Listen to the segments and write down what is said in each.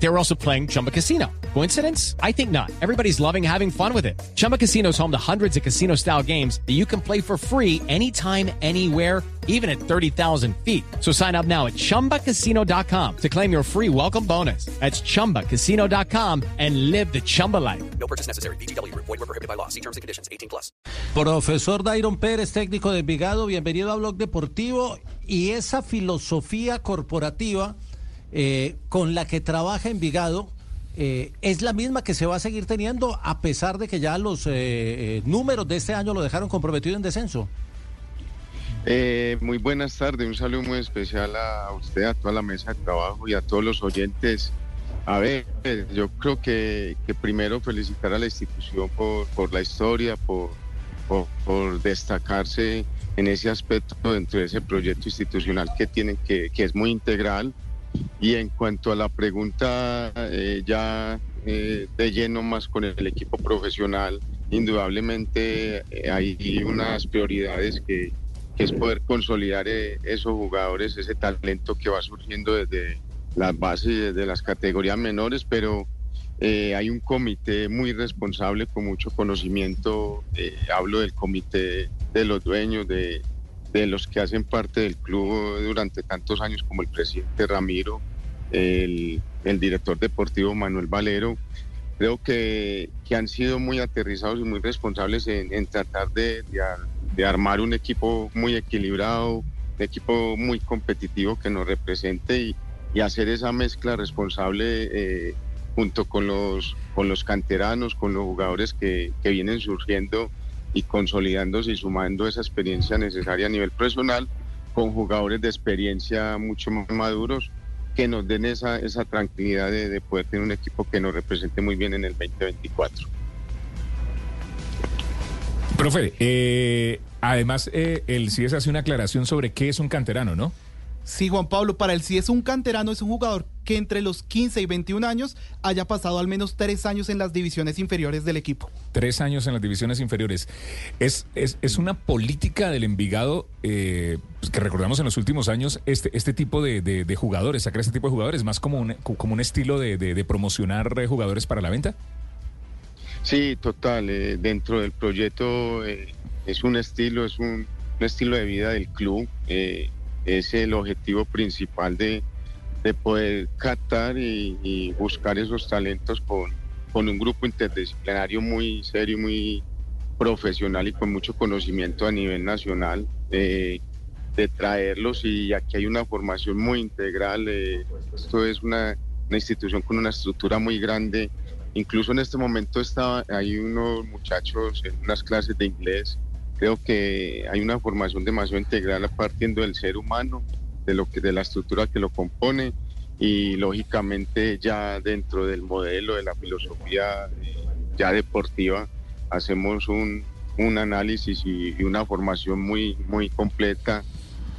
They were also playing Chumba Casino. Coincidence? I think not. Everybody's loving having fun with it. Chumba Casino is home to hundreds of casino style games that you can play for free anytime, anywhere, even at 30,000 feet. So sign up now at chumbacasino.com to claim your free welcome bonus. That's chumbacasino.com and live the Chumba life. No purchase necessary. BGW. Void were prohibited by law. See terms and conditions. 18 plus. Profesor Dairon Pérez, técnico de Envigado, bienvenido a Blog Deportivo. Y esa filosofía corporativa eh, con la que trabaja Envigado eh, es la misma que se va a seguir teniendo a pesar de que ya los eh, eh, números de este año lo dejaron comprometido en descenso. Muy buenas tardes, un saludo muy especial a usted, a toda la mesa de trabajo y a todos los oyentes. A ver, yo creo que, primero felicitar a la institución por, la historia, por destacarse en ese aspecto dentro de ese proyecto institucional que tienen, que, que es muy integral. Y en cuanto a la pregunta eh, ya eh, de lleno más con el equipo profesional, indudablemente eh, hay unas prioridades que, que es poder consolidar eh, esos jugadores, ese talento que va surgiendo desde las bases desde las categorías menores, pero hay un comité muy responsable con mucho conocimiento, hablo del comité de los dueños, de, de los que hacen parte del club durante tantos años, como el presidente Ramiro, el, el director deportivo Manuel Valero, creo que, que, han sido muy aterrizados y muy responsables en, en tratar de, de, armar un equipo muy equilibrado, un equipo muy competitivo que nos represente y, y hacer esa mezcla responsable eh, junto con los, con los canteranos, con los jugadores que, que vienen surgiendo y consolidándose y sumando esa experiencia necesaria a nivel personal con jugadores de experiencia mucho más maduros que nos den esa, esa tranquilidad de, de, poder tener un equipo que nos represente muy bien en el 2024. Profe, eh, además eh, el CIES hace una aclaración sobre qué es un canterano, ¿no? Sí, Juan Pablo, para el CIES un canterano es un jugador que entre los 15 y 21 años haya pasado al menos tres años en las divisiones inferiores del equipo. Tres años en las divisiones inferiores. Es, es, es una política del Envigado eh, pues que recordamos en los últimos años, este, este tipo de, de, de, jugadores, sacar este tipo de jugadores, más como un, como un estilo de, de promocionar jugadores para la venta. Sí, total. Eh, dentro del proyecto eh, es un estilo, es un, un, estilo de vida del club. Eh, es el objetivo principal de, de poder captar y, buscar esos talentos con, con un grupo interdisciplinario muy serio, muy profesional y con mucho conocimiento a nivel nacional. Eh, de traerlos y aquí hay una formación muy integral. Eh, esto es una, una institución con una estructura muy grande Incluso en este momento estaba, hay unos muchachos en unas clases de inglés. Creo que hay una formación demasiado integral partiendo del ser humano, de, lo que, de la estructura que lo compone y lógicamente ya dentro del modelo, de la filosofía ya deportiva, hacemos un, un análisis y, y, una formación muy, muy completa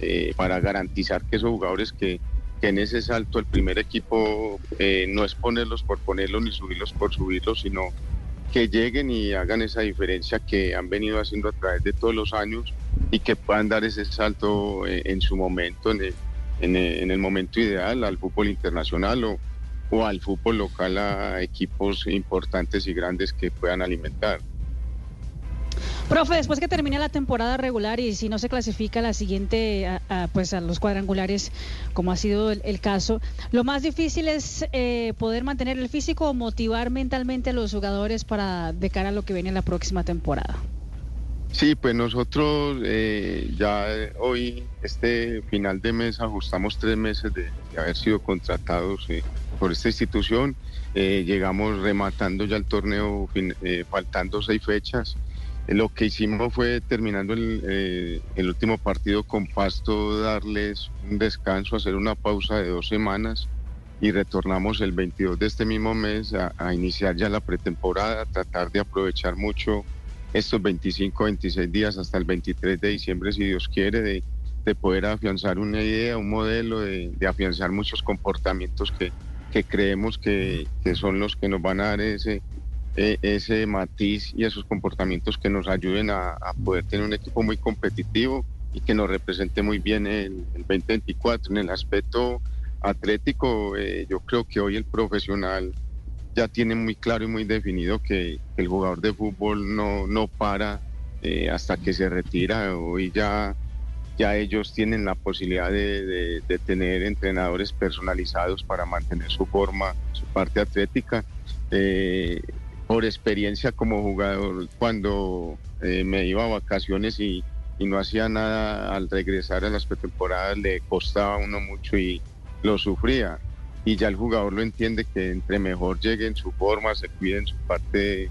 eh, para garantizar que esos jugadores que, que en ese salto el primer equipo eh, no es ponerlos por ponerlos ni subirlos por subirlos, sino que lleguen y hagan esa diferencia que han venido haciendo a través de todos los años y que puedan dar ese salto eh, en su momento, en el, en, el, en el, momento ideal al fútbol internacional o, o al fútbol local a equipos importantes y grandes que puedan alimentar. Profe, después que termine la temporada regular y si no se clasifica la siguiente, pues a los cuadrangulares, como ha sido el, caso, lo más difícil es eh, poder mantener el físico o motivar mentalmente a los jugadores para de cara a lo que viene en la próxima temporada. Sí, pues nosotros eh, ya hoy, este final de mes, ajustamos tres meses de, haber sido contratados eh, por esta institución. Eh, llegamos rematando ya el torneo, eh, faltando seis fechas. Lo que hicimos fue, terminando el, eh, el, último partido con Pasto, darles un descanso, hacer una pausa de dos semanas y retornamos el 22 de este mismo mes a, iniciar ya la pretemporada, tratar de aprovechar mucho estos 25, 26 días hasta el 23 de diciembre, si Dios quiere, de, de poder afianzar una idea, un modelo, de, afianzar muchos comportamientos que, creemos que, son los que nos van a dar ese, ese matiz y esos comportamientos que nos ayuden a, poder tener un equipo muy competitivo y que nos represente muy bien el, el 2024. En el aspecto atlético, eh, yo creo que hoy el profesional ya tiene muy claro y muy definido que, el jugador de fútbol no, no para eh, hasta que se retira. Hoy ya, ya ellos tienen la posibilidad de, tener entrenadores personalizados para mantener su forma, su parte atlética. Eh, por experiencia como jugador, cuando eh, me iba a vacaciones y, y, no hacía nada al regresar a las pretemporadas, le costaba uno mucho y lo sufría. Y ya el jugador lo entiende que entre mejor llegue en su forma, se cuide en su parte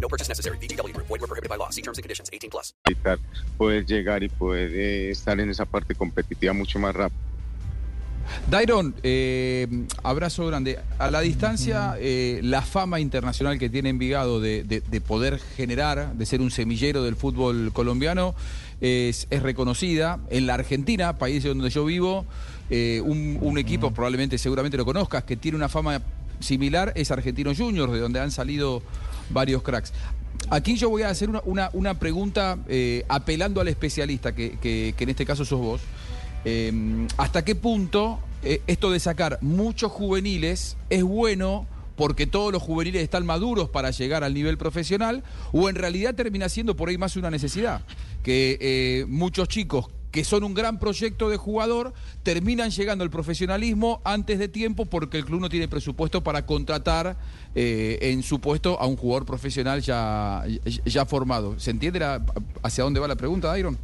No purchase necessary. BGW. Void were prohibited by law. See terms and conditions. 18 plus. Poder llegar y poder eh, estar en esa parte competitiva mucho más rápido. Dairon, eh, abrazo grande. A la distancia, eh, la fama internacional que tiene Envigado de, de, de, poder generar, de ser un semillero del fútbol colombiano, es, es reconocida. En la Argentina, país donde yo vivo, eh, un, un, equipo, probablemente seguramente lo conozcas, que tiene una fama similar, es Argentino Juniors, de donde han salido varios cracks. Aquí yo voy a hacer una, una, pregunta eh, apelando al especialista, que, que, en este caso sos vos. Eh, ¿Hasta qué punto eh, esto de sacar muchos juveniles es bueno porque todos los juveniles están maduros para llegar al nivel profesional o en realidad termina siendo por ahí más una necesidad? Que eh, muchos chicos que son un gran proyecto de jugador, terminan llegando al profesionalismo antes de tiempo porque el club no tiene presupuesto para contratar eh, en su puesto a un jugador profesional ya, ya formado. ¿Se entiende la, hacia dónde va la pregunta, Dairon?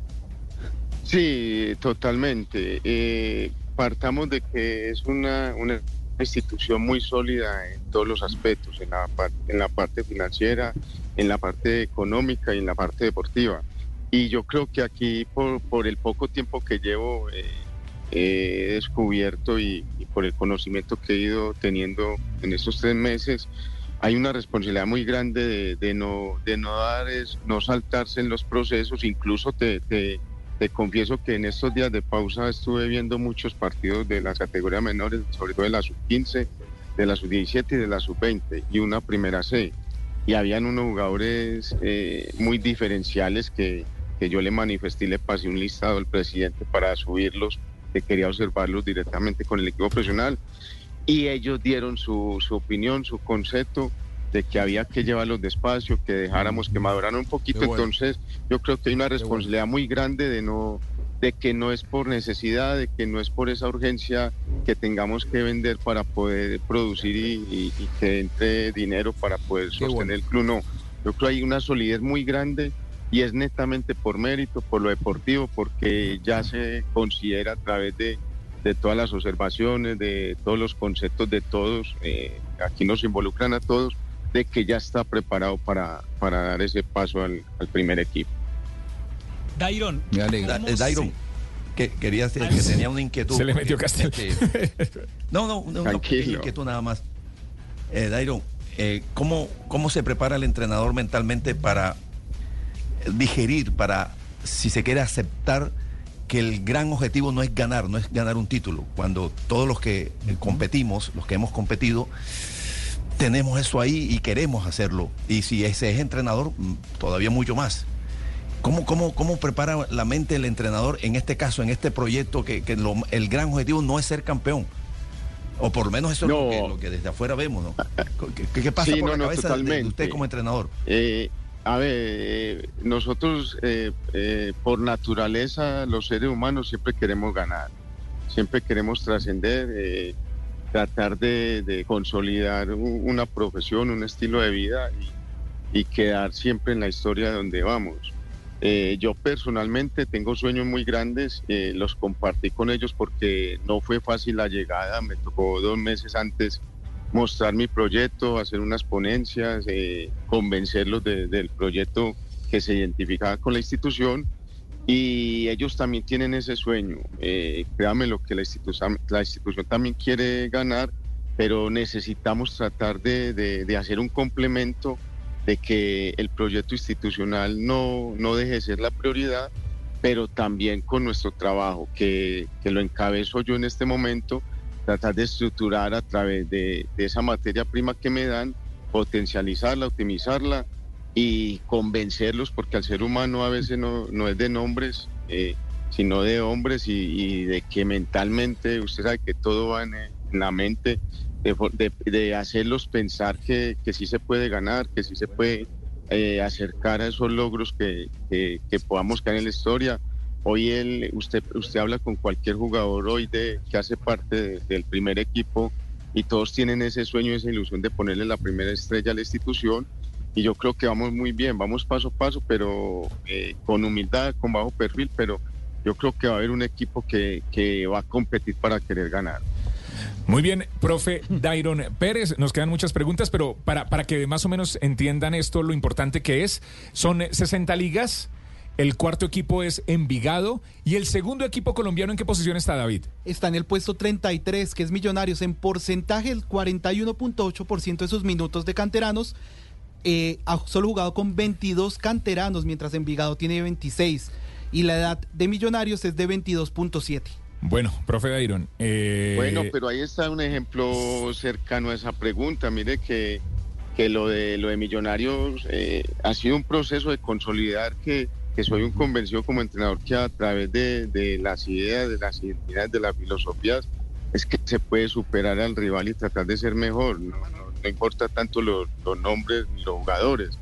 Sí, totalmente. Eh, partamos de que es una, una, institución muy sólida en todos los aspectos, en la, en la parte financiera, en la parte económica y en la parte deportiva. Y yo creo que aquí, por, por el poco tiempo que llevo, eh, he descubierto y, y, por el conocimiento que he ido teniendo en estos tres meses, hay una responsabilidad muy grande de, de no, de no dar, es, no saltarse en los procesos, incluso te, te te confieso que en estos días de pausa estuve viendo muchos partidos de las categorías menores, sobre todo de la sub-15, de la sub-17 y de la sub-20, y una primera C. Y habían unos jugadores eh, muy diferenciales que, que, yo le manifesté y le pasé un listado al presidente para subirlos, que quería observarlos directamente con el equipo profesional. Y ellos dieron su, su opinión, su concepto de que había que llevarlos despacio, que dejáramos que maduraran un poquito. Bueno. Entonces, yo creo que hay una responsabilidad bueno. muy grande de no de que no es por necesidad, de que no es por esa urgencia que tengamos que vender para poder producir y, y, y que entre dinero para poder sostener bueno. el club. No, yo creo que hay una solidez muy grande y es netamente por mérito, por lo deportivo, porque ya se considera a través de, de todas las observaciones, de todos los conceptos de todos, eh, aquí nos involucran a todos, de que ya está preparado para, para dar ese paso al, al primer equipo. Dairon, me alegra. Da, Dairon, que quería decir que tenía una inquietud. Se le metió Castel. Este, no, no, no una inquietud nada más. Eh, Dairon, eh, ¿cómo, ¿cómo se prepara el entrenador mentalmente para digerir, para, si se quiere aceptar que el gran objetivo no es ganar, no es ganar un título, cuando todos los que competimos, los que hemos competido, tenemos eso ahí y queremos hacerlo. Y si ese es entrenador, todavía mucho más. ¿Cómo, cómo, cómo prepara la mente el entrenador en este caso, en este proyecto, que, que lo, el gran objetivo no es ser campeón? O por lo menos eso no. es lo que, lo que, desde afuera vemos, ¿no? ¿Qué, qué pasa sí, por no, la cabeza no, de usted como entrenador? Eh, a ver, eh, nosotros eh, eh, por naturaleza, los seres humanos siempre queremos ganar, siempre queremos trascender tratar de, consolidar una profesión, un estilo de vida y, y, quedar siempre en la historia de donde vamos. Yo personalmente tengo sueños muy grandes, los compartí con ellos porque no fue fácil la llegada, me tocó dos meses antes mostrar mi proyecto, hacer unas ponencias, eh, convencerlos de- del proyecto que se identificaba con la institución y ellos también tienen ese sueño. Eh, créame lo que la institución, la institución también quiere ganar, pero necesitamos tratar de, de- de hacer un complemento de que el proyecto institucional no, no deje de ser la prioridad, pero también con nuestro trabajo, que, que lo encabezo yo en este momento, tratar de estructurar a través de, esa materia prima que me dan, potencializarla, optimizarla y convencerlos, porque al ser humano a veces no, no es de nombres, eh, sino de hombres y, de que mentalmente, usted sabe que todo va en, la mente, de, hacerlos pensar que, que sí se puede ganar, que sí se puede eh, acercar a esos logros que, que podamos caer en la historia. Hoy él, usted, usted habla con cualquier jugador hoy de, que hace parte de- del primer equipo y todos tienen ese sueño, esa ilusión de ponerle la primera estrella a la institución y yo creo que vamos muy bien, vamos paso a paso, pero eh, con humildad, con bajo perfil, pero yo creo que va a haber un equipo que, que va a competir para querer ganar. Muy bien, profe Dairon Pérez, nos quedan muchas preguntas, pero para, para que más o menos entiendan esto, lo importante que es, son 60 ligas, el cuarto equipo es Envigado y el segundo equipo colombiano, ¿en qué posición está David? Está en el puesto 33, que es Millonarios. En porcentaje, el 41.8% de sus minutos de canteranos. eh, ha solo jugado con 22 canteranos, mientras Envigado tiene 26. Y la edad de Millonarios es de 22.7. Bueno, profe Dairon. eh, Bueno, pero ahí está un ejemplo cercano a esa pregunta. Mire que, que lo de lo de Millonarios eh, ha sido un proceso de consolidar que, que soy un convencido como entrenador que a través de, de las ideas, de las identidades, de las filosofías, es que se puede superar al rival y tratar de ser mejor. No, no- no importa tanto los, los nombres ni los jugadores.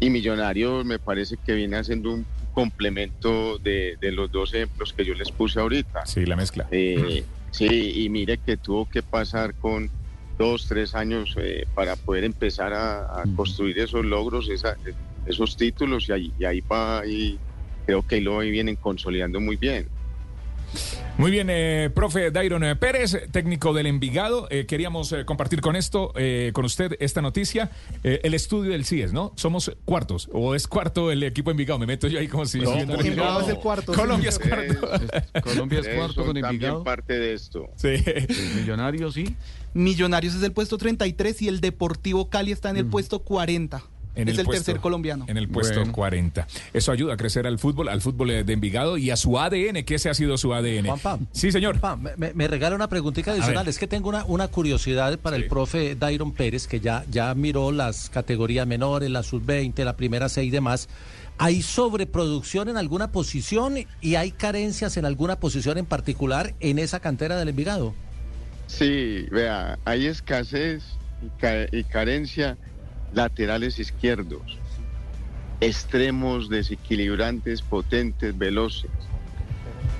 Y Millonarios me parece que viene haciendo un complemento de, de los dos ejemplos que yo les puse ahorita. Sí, la mezcla. Eh, sí, y mire que tuvo que pasar con dos, tres años eh, para poder empezar a, a construir esos logros, esa- esos títulos, y ahí, y ahí va, y creo que ahí lo vienen consolidando muy bien. Muy bien, eh, profe Dairon eh, Pérez, técnico del Envigado. Eh, queríamos eh, compartir con esto, eh, con usted, esta noticia. Eh, el estudio del CIES, ¿no? Somos cuartos, o es cuarto el equipo Envigado. Me meto yo ahí como si... No, siguiendo- Envigado es el cuarto, sí. Colombia es cuarto. Colombia es cuarto son con también Envigado. parte de esto. Sí. Millonarios, sí. Millonarios es el puesto 33 y el Deportivo Cali está en el puesto 40. En es el, puesto- tercer colombiano. En el puesto Bueno. 40. 40. Eso ayuda a crecer al fútbol, al fútbol de Envigado y a su ADN, que ese ha sido su ADN. Juanpa. Sí, señor. Pa, me, me- me regala una preguntita adicional. Es que tengo una, una curiosidad para Sí. el profe Dairon Pérez, que ya, ya miró las categorías menores, la sub-20, la primera 6 y demás. ¿Hay sobreproducción en alguna posición y hay carencias en alguna posición en particular en esa cantera del Envigado? Sí, vea, hay escasez y, ca- y carencia laterales izquierdos, extremos desequilibrantes, potentes, veloces.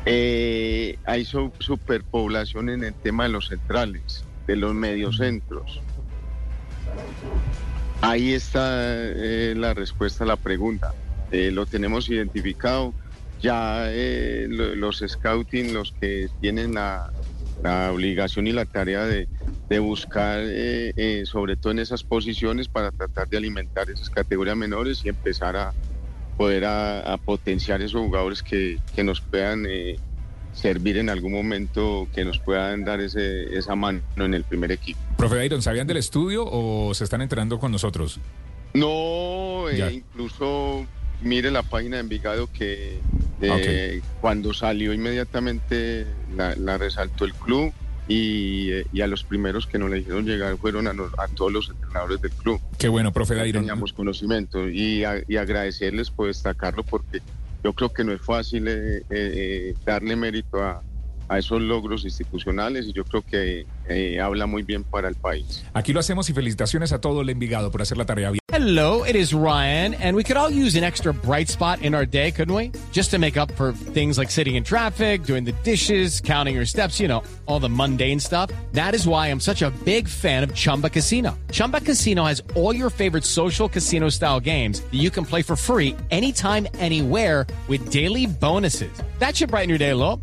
Eh, hay su- superpoblación en el tema de los centrales, de los mediocentros. Ahí está eh, la respuesta a la pregunta. Eh, lo tenemos identificado. Ya lo- los scouting, los que tienen la obligación y la tarea de, de buscar, eh, eh, sobre todo en esas posiciones, para tratar de alimentar esas categorías menores y empezar a poder a, a potenciar esos jugadores que, que nos puedan eh, servir en algún momento, que nos puedan dar ese, esa mano en el primer equipo. Profe Dairon, ¿sabían del estudio o se están enterando con nosotros? No, eh, incluso mire la página de Envigado que eh, cuando salió inmediatamente la, la resaltó el club y, y a los primeros que nos le hicieron llegar fueron a, nos- a todos los entrenadores del club. Qué bueno, profe Dairon. teníamos conocimiento y, a- y agradecerles por destacarlo porque yo creo que no es fácil eh, eh, eh, darle mérito a, a esos logros institucionales y yo creo que eh, habla muy bien para el país. Aquí lo hacemos y felicitaciones a todo el Envigado por hacer la tarea bien. Hello, it is Ryan, and we could all use an extra bright spot in our day, couldn't we? Just to make up for things like sitting in traffic, doing the dishes, counting your steps, you know, all the mundane stuff. That is why I'm such a big fan of Chumba Casino. Chumba Casino has all your favorite social casino style games that you can play for free anytime, anywhere with daily bonuses. That should brighten your day a little.